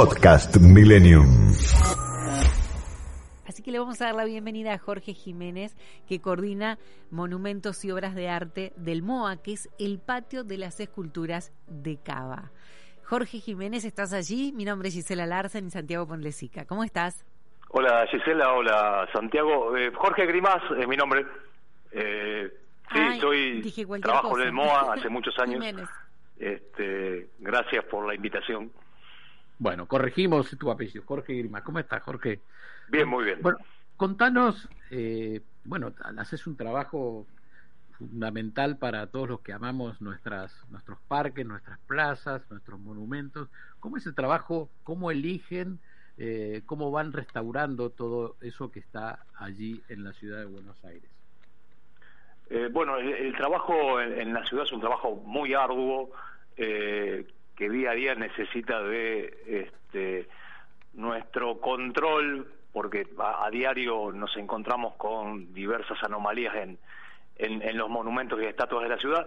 Podcast Millennium. Así que le vamos a dar la bienvenida a Jorge Jiménez, que coordina monumentos y obras de arte del MOA, que es el patio de las esculturas de Cava. Jorge Jiménez, ¿estás allí? Mi nombre es Gisela Larsen y Santiago Ponlesica. ¿Cómo estás? Hola Gisela, hola Santiago. Eh, Jorge Grimás es mi nombre. Eh, sí, Ay, soy trabajo cosa. en el MOA hace muchos años. Jiménez. Este, gracias por la invitación. Bueno, corregimos tu apellido, Jorge Grima. ¿Cómo estás, Jorge? Bien, muy bien. Bueno, contanos, eh, bueno, haces un trabajo fundamental para todos los que amamos nuestras, nuestros parques, nuestras plazas, nuestros monumentos. ¿Cómo es el trabajo? ¿Cómo eligen? Eh, ¿Cómo van restaurando todo eso que está allí en la ciudad de Buenos Aires? Eh, bueno, el, el trabajo en, en la ciudad es un trabajo muy arduo eh, que día a día necesita de este, nuestro control porque a, diario nos encontramos con diversas anomalías en, en, los monumentos y estatuas de la ciudad.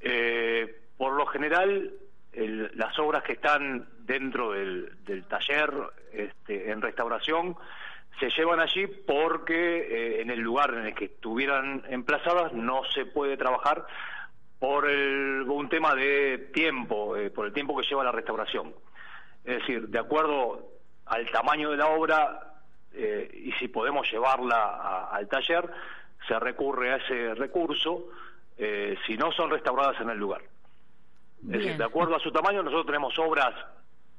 Eh, por lo general, el- las obras que están dentro del, del taller este, en restauración se llevan allí porque eh, en el lugar en el que estuvieran emplazadas no se puede trabajar por el- un tema de tiempo, eh, por el tiempo que lleva la restauración. Es decir, de acuerdo al tamaño de la obra eh, y si podemos llevarla a- al taller, se recurre a ese recurso eh, si no son restauradas en el lugar. Es decir, de acuerdo a su tamaño, nosotros tenemos obras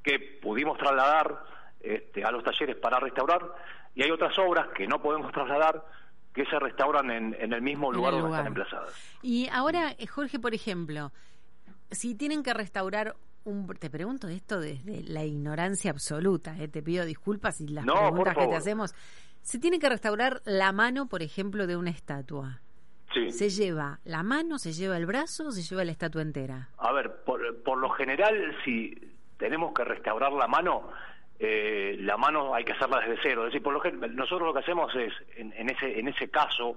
que pudimos trasladar este, a los talleres para restaurar y hay otras obras que no podemos trasladar que se restauran en, en el mismo En lugar donde están emplazadas. Y ahora, eh, Jorge, por ejemplo, si tienen que restaurar un... Te pregunto esto desde la ignorancia absoluta, eh, te pido disculpas si las No, preguntas que te hacemos... Si tienen que restaurar la mano, por ejemplo, de una estatua, Sí. ¿se lleva la mano, se lleva el brazo o se lleva la estatua entera? A ver, por, por lo general, si tenemos que restaurar la mano, eh, la mano hay que hacerla desde cero. Es decir, por lo gen- nosotros lo que hacemos es, en, en ese, en ese caso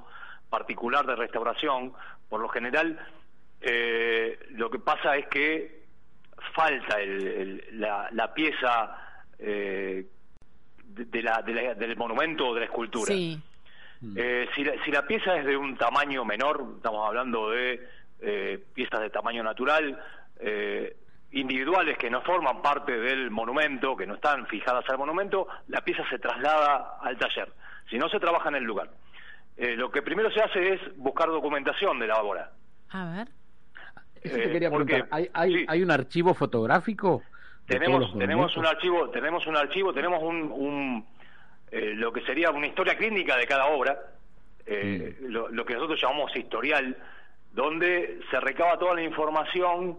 particular de restauración, por lo general, eh, lo que pasa es que falta el- el- la, la pieza eh, de, de la, de la- del monumento o de la escultura. Sí. Eh, si, la, si la pieza es de un tamaño menor, estamos hablando de eh, piezas de tamaño natural, eh, individuales que no forman parte del monumento, que no están fijadas al monumento, la pieza se traslada al taller. Si no, se trabaja en el lugar. Eh, lo que primero se hace es buscar documentación de la obra. A ver. Eso te Eh, quería porque- preguntar. ¿Hay, hay, sí. hay un archivo fotográfico? tenemos tenemos un archivo tenemos un archivo tenemos un, un, eh, lo que sería una historia clínica de cada obra eh, lo, lo que nosotros llamamos historial donde se recaba toda la información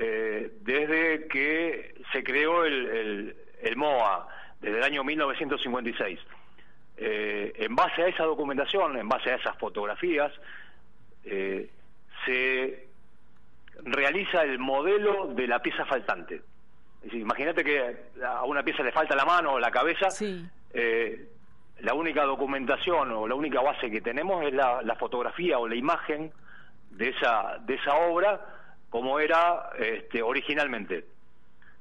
eh, desde que se creó el, el, el MOA desde el año 1956 Eh, en base a esa documentación en base a esas fotografías eh, se realiza el modelo de la pieza faltante. Imagínate que a una pieza le falta la mano o la cabeza, Sí. eh, la única documentación o la única base que tenemos es la, la fotografía o la imagen de esa, de esa obra como era este, originalmente.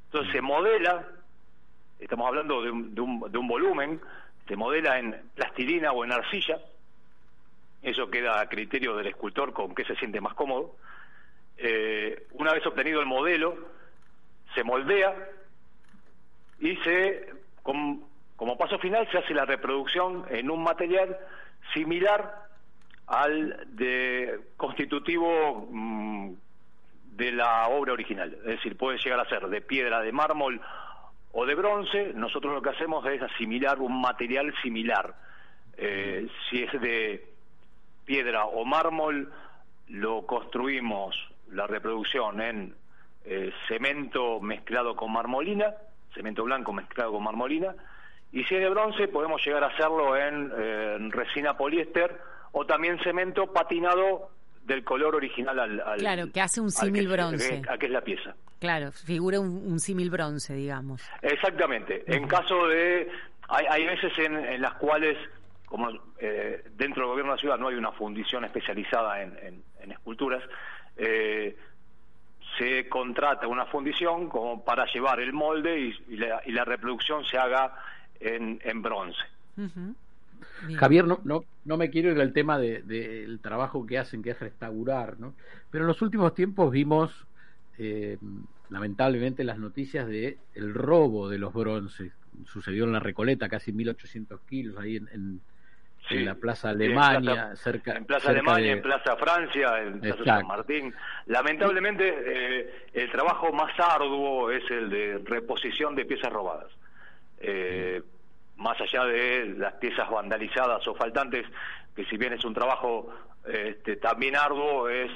Entonces se modela, estamos hablando de un, de, un, de un volumen, se modela en plastilina o en arcilla, eso queda a criterio del escultor con qué se siente más cómodo. Eh, una vez obtenido el modelo, se moldea y se, com- como paso final, se hace la reproducción en un material similar al de constitutivo mm, de la obra original. Es decir, puede llegar a ser de piedra, de mármol o de bronce. Nosotros lo que hacemos es asimilar un material similar. Eh, si es de piedra o mármol, lo construimos la reproducción en eh, cemento mezclado con marmolina, cemento blanco mezclado con marmolina, y si es de bronce podemos llegar a hacerlo en, resina poliéster o también cemento patinado del color original al, claro que hace un símil bronce. a que es la pieza. Claro figura un, símil bronce digamos. Exactamente. En caso de hay, hay veces en, las cuales como eh, dentro del gobierno de la ciudad no hay una fundición especializada en, esculturas eh, se contrata una fundición como para llevar el molde y, la, reproducción se haga en, bronce. Javier, no, no, no me quiero ir al tema del trabajo que hacen, que es restaurar, ¿no? Pero en los últimos tiempos vimos, eh, lamentablemente, las noticias de el robo de los bronces. Sucedió en la Recoleta, casi 1.800 kilos ahí en en la Plaza Alemania, cerca en Plaza Alemania, en Plaza Francia, en Plaza San Martín. Lamentablemente, eh, el trabajo más arduo es el de reposición de piezas robadas. Eh, más allá de las piezas vandalizadas o faltantes, que si bien es un trabajo este, también arduo, es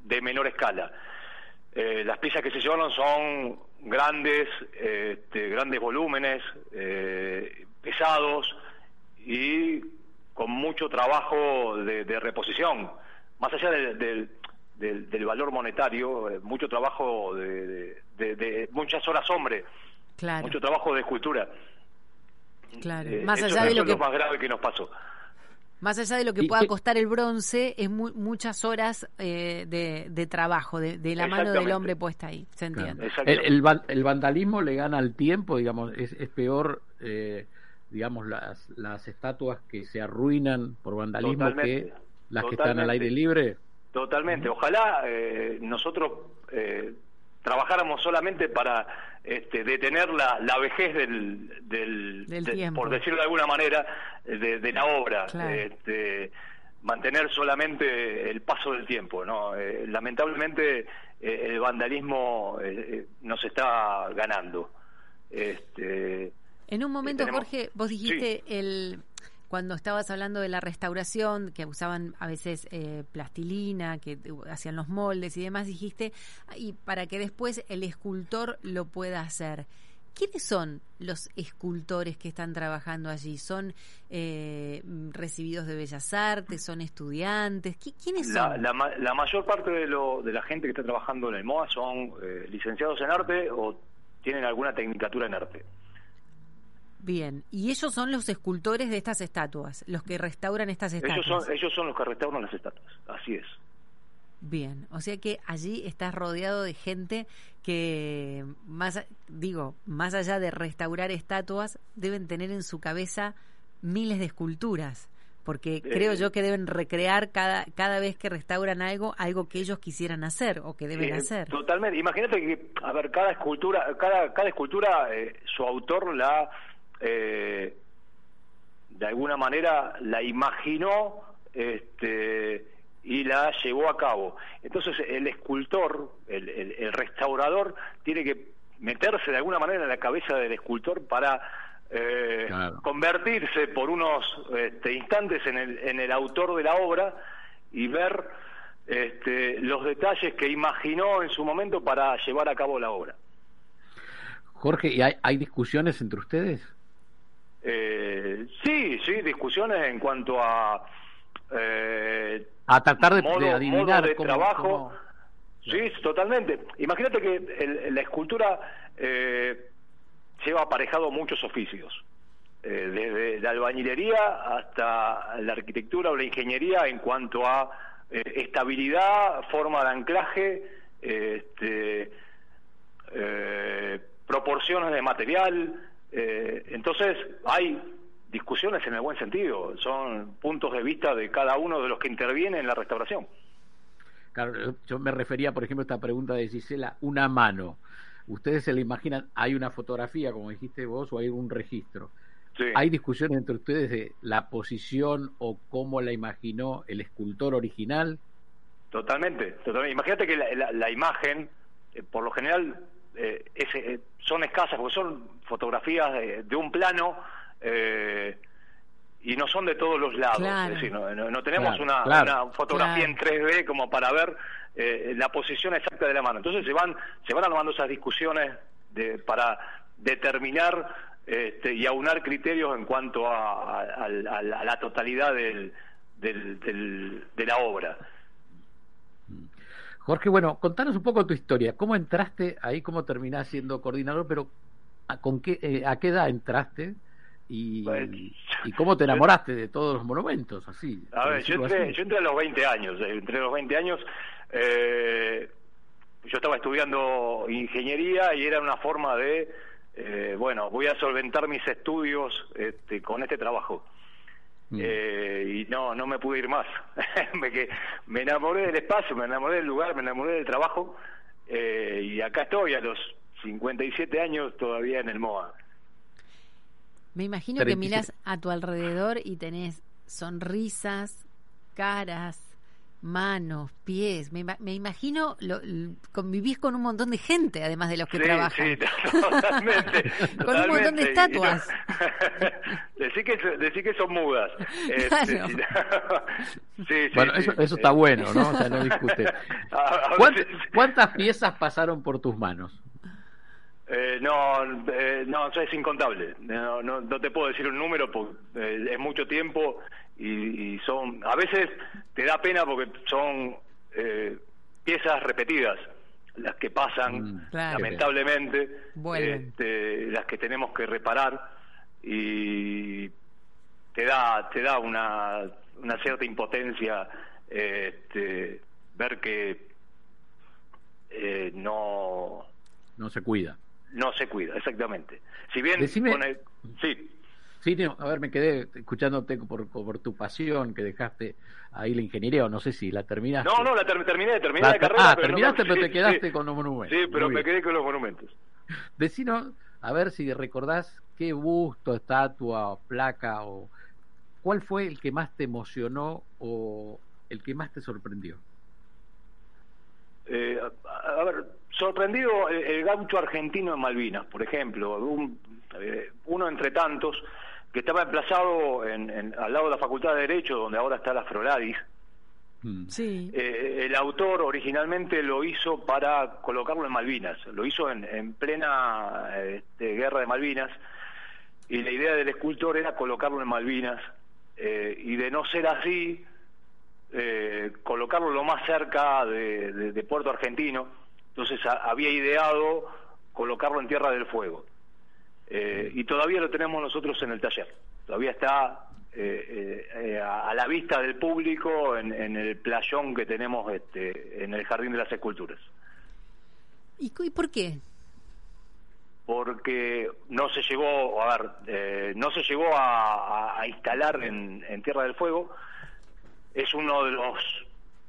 de menor escala. Eh, las piezas que se llevaron son grandes, este, grandes volúmenes, pesados y con mucho trabajo de, reposición, más allá del, valor monetario, eh, mucho trabajo de, muchas horas hombre, mucho trabajo de escultura. Claro, eh, más allá de lo que más grave que nos pasó. Más allá de lo que pueda costar el bronce, es muchas horas eh, de, trabajo, de, la mano del hombre puesta ahí, ¿se entiende? El, el, vandalismo le gana al tiempo, digamos, es, es peor eh, digamos, las, las estatuas que se arruinan por vandalismo que las que están al aire libre? Totalmente. Ojalá eh, nosotros eh, trabajáramos solamente para este, detener la, la vejez del, del, por decirlo de alguna manera, de, la obra. Este, mantener solamente el paso del tiempo, ¿no? Eh, lamentablemente el vandalismo nos está ganando. Este, en un momento, Jorge, vos dijiste el cuando estabas hablando de la restauración, que usaban a veces eh, plastilina, que hacían los moldes y demás, dijiste, y para que después el escultor lo pueda hacer. ¿Quiénes son los escultores que están trabajando allí? ¿Son eh, recibidos de Bellas Artes? ¿Son estudiantes? ¿Quiénes son? La, mayor parte de, lo, de la gente que está trabajando en el MOA son eh, licenciados en arte o tienen alguna tecnicatura en arte. Bien, y ellos son los escultores de estas estatuas, los que restauran estas estatuas. Ellos son, ellos son los que restauran las estatuas, así es. Bien, o sea que allí estás rodeado de gente que, más digo, más allá de restaurar estatuas, deben tener en su cabeza miles de esculturas, porque eh, creo yo que deben recrear cada cada vez que restauran algo, algo que ellos quisieran hacer o que deben hacer. Totalmente. Imagínate que, a ver, cada escultura, cada cada escultura, eh, su autor la eh, de alguna manera la imaginó este, y la llevó a cabo. Entonces el escultor, el, restaurador, tiene que meterse de alguna manera en la cabeza del escultor para eh, convertirse por unos este, instantes en el, en el autor de la obra y ver este, los detalles que imaginó en su momento para llevar a cabo la obra. Jorge, ¿y hay, hay discusiones entre ustedes? Eh, sí, sí, discusiones en cuanto a... Eh, a tratar de, modo, adivinar de trabajo. Sí, totalmente. Imagínate que la escultura eh, lleva aparejado muchos oficios. Eh, desde la albañilería hasta la arquitectura o la ingeniería en cuanto a eh, estabilidad, forma de anclaje, este, proporciones de material, eh, entonces, hay discusiones en el buen sentido, son puntos de vista de cada uno de los que intervienen en la restauración. Claro, yo me refería, por ejemplo, a esta pregunta de Gisela, una mano. Ustedes se le imaginan, hay una fotografía, como dijiste vos, o hay un registro. ¿Hay discusiones entre ustedes de la posición o cómo la imaginó el escultor original? Totalmente, totalmente. Imagínate que la, imagen, eh, por lo general, eh, son escasas porque son fotografías de, un plano eh, y no son de todos los lados. Claro. Es decir, no, no- no tenemos Claro, una, claro. una fotografía Claro. en 3D como para ver eh, la posición exacta de la mano. Entonces se van, se van armando esas discusiones de, para determinar este, y aunar criterios en cuanto a, a- a- a la- a la totalidad del, del- del- de la obra. Jorge, bueno, contanos un poco tu historia. ¿Cómo entraste ahí? ¿Cómo terminás siendo coordinador? Pero ¿a, con qué, eh, ¿a qué edad entraste? Y, Bueno, ¿Y cómo te enamoraste de todos los monumentos? Así. A ver, yo entré, así. yo entré a los 20 años. eh, Entre los 20 años, eh, yo estaba estudiando ingeniería y era una forma de, eh, bueno, voy a solventar mis estudios este, con este trabajo. Mm. Eh, y no, no me pude ir más. me, que, me enamoré del espacio, me enamoré del lugar, me enamoré del trabajo. eh, y acá estoy a los 57 años todavía en el MOA. Me imagino que 37. miras a tu alrededor y tenés sonrisas, caras, manos, pies. Me, me imagino, lo, convivís con un montón de gente, además de los que sí, trabajan. Sí, totalmente. Con un montón de estatuas. No- decí, que, decí que son mudas. Este, Claro. sí, sí, sí, Bueno, sí. eso, eso está bueno, ¿no? O sea, no discute. A- a ¿Cuánt- veces- ¿Cuántas piezas pasaron por tus manos? Eh, no, eh, no, eso es incontable. No, no, no te puedo decir un número porque eh, es mucho tiempo y, y son. A veces te da pena porque son eh, piezas repetidas las que pasan, Mm, Claro. lamentablemente, este, las que tenemos que reparar y te da te da una, una cierta impotencia este, ver que eh, no No se cuida. No se cuida, exactamente. Si bien, Decime- con el- sí, Sí, no, a ver, me quedé escuchándote por, por tu pasión que dejaste ahí la ingeniería, o no sé si la terminaste. no, no, la ter- terminé, terminé La la, ter- carrera. ah, pero terminaste, pero te quedaste sí. con los monumentos. Sí, pero me quedé con los monumentos. Decinos, a ver si recordás qué busto, estatua, placa o cuál fue el que más te emocionó o el que más te sorprendió. Eh, a, a ver, sorprendido el, el gaucho argentino en Malvinas, por ejemplo, un- eh, uno entre tantos que estaba emplazado en, en- al lado de la Facultad de Derecho, donde ahora está la Froladis. Mm. Sí. Eh, el autor originalmente lo hizo para colocarlo en Malvinas, lo hizo en, en plena este, guerra de Malvinas y la idea del escultor era colocarlo en Malvinas eh, y de no ser así, eh, colocarlo lo más cerca de, de- de Puerto Argentino, entonces a- había ideado colocarlo en Tierra del Fuego Eh, y todavía lo tenemos nosotros en el taller, todavía está eh, eh, eh, a, la vista del público en, en el playón que tenemos este, en el Jardín de las Esculturas. ¿Y, por qué? porque no se llegó, a ver, no se llegó a, a- a instalar en, en Tierra del Fuego. Es uno de los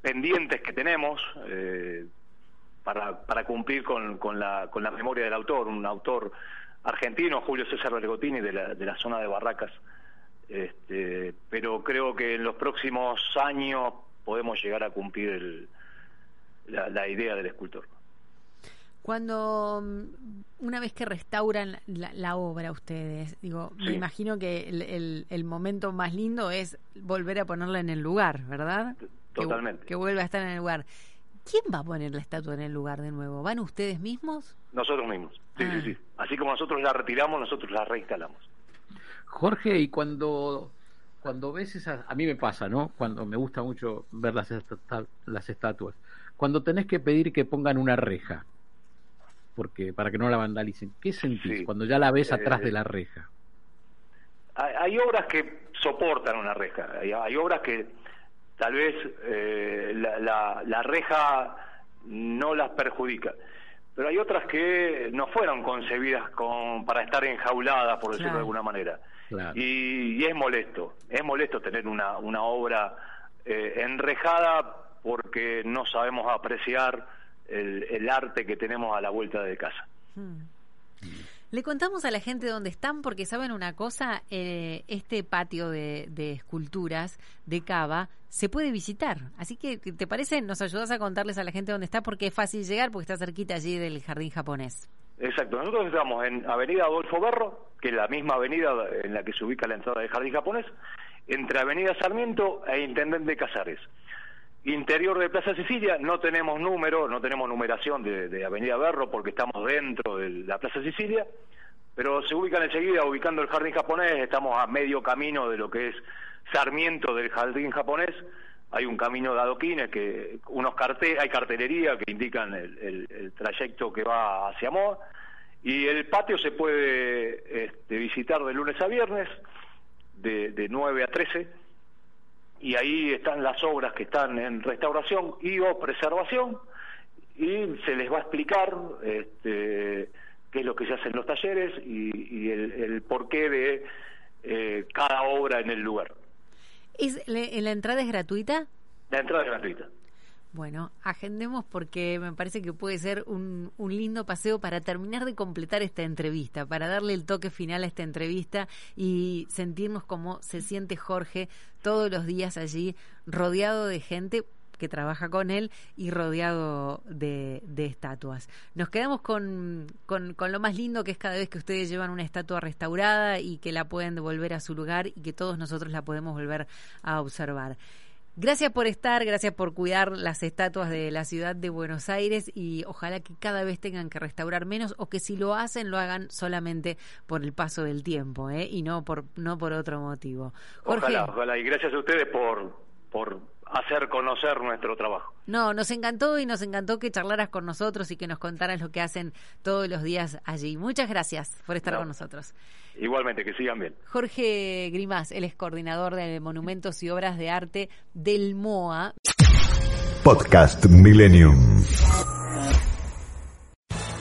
pendientes que tenemos eh, para, para cumplir con, con, la, con la memoria del autor, un autor argentino, Julio César Bergotini, de la, de la zona de Barracas. Este, pero creo que en los próximos años podemos llegar a cumplir el- la, la idea del escultor. Cuando mm, una vez que restauran la, la obra ustedes, digo, me imagino que el, el- el momento más lindo es volver a ponerla en el lugar, ¿verdad? Que- Totalmente. Que, vuelva a estar en el lugar. ¿Quién va a poner la estatua en el lugar de nuevo? ¿Van ustedes mismos? Nosotros mismos. Sí, Ah. sí, sí. Así como nosotros la retiramos, nosotros la reinstalamos. Jorge, y cuando cuando ves esas, a mí me pasa, ¿no? Cuando me gusta mucho ver las, las estatuas, cuando tenés que pedir que pongan una reja, porque para que no la vandalicen, ¿qué sentís Sí. cuando ya la ves atrás Eh, de la reja? Hay, hay obras que soportan una reja. Hay, hay obras que tal vez eh, la, la- la reja no las perjudica. Pero hay otras que no fueron concebidas con, para estar enjauladas, por decirlo Claro. de alguna manera. Claro. Y, y es molesto, es molesto tener una, una obra eh, enrejada porque no sabemos apreciar el, el arte que tenemos a la vuelta de casa. Hmm. Le contamos a la gente dónde están porque saben una cosa, Eh, este patio de, de esculturas de Cava se puede visitar. Así que, ¿te parece? Nos ayudas a contarles a la gente dónde está porque es fácil llegar porque está cerquita allí del jardín japonés. Exacto, nosotros estamos en Avenida Adolfo Berro, que es la misma avenida en la que se ubica la entrada del Jardín Japonés, entre Avenida Sarmiento e Intendente Casares. Interior de Plaza Sicilia, no tenemos número, no tenemos numeración de, Avenida Berro porque estamos dentro de la Plaza Sicilia, pero se ubican enseguida, ubicando el Jardín Japonés, estamos a medio camino de lo que es Sarmiento del Jardín Japonés, hay un camino de adoquines, que unos cartel, hay cartelería que indican el, trayecto que va hacia Moa, y el patio se puede este, visitar de lunes a viernes, de, de 9 a 13, y ahí están las obras que están en restauración y o preservación y se les va a explicar este, qué es lo que se hace en los talleres y, el, porqué de eh, cada obra en el lugar. ¿Es, ¿La entrada es gratuita? La entrada es gratuita. Bueno, agendemos porque me parece que puede ser un, lindo paseo para terminar de completar esta entrevista, para darle el toque final a esta entrevista y sentirnos como se siente Jorge todos los días allí, rodeado de gente que trabaja con él y rodeado de, de estatuas. Nos quedamos con, con, lo más lindo que es cada vez que ustedes llevan una estatua restaurada y que la pueden devolver a su lugar y que todos nosotros la podemos volver a observar. Gracias por estar, gracias por cuidar las estatuas de la ciudad de Buenos Aires y ojalá que cada vez tengan que restaurar menos o que si lo hacen lo hagan solamente por el paso del tiempo ¿eh? y no por no por otro motivo. ojalá, ojalá y gracias a ustedes por por hacer conocer nuestro trabajo. No, nos encantó y nos encantó que charlaras con nosotros y que nos contaras lo que hacen todos los días allí. Muchas gracias por estar con nosotros. Igualmente, que sigan bien. Jorge Grimás, él es coordinador de Monumentos y Obras de Arte del MOA. Podcast Millennium.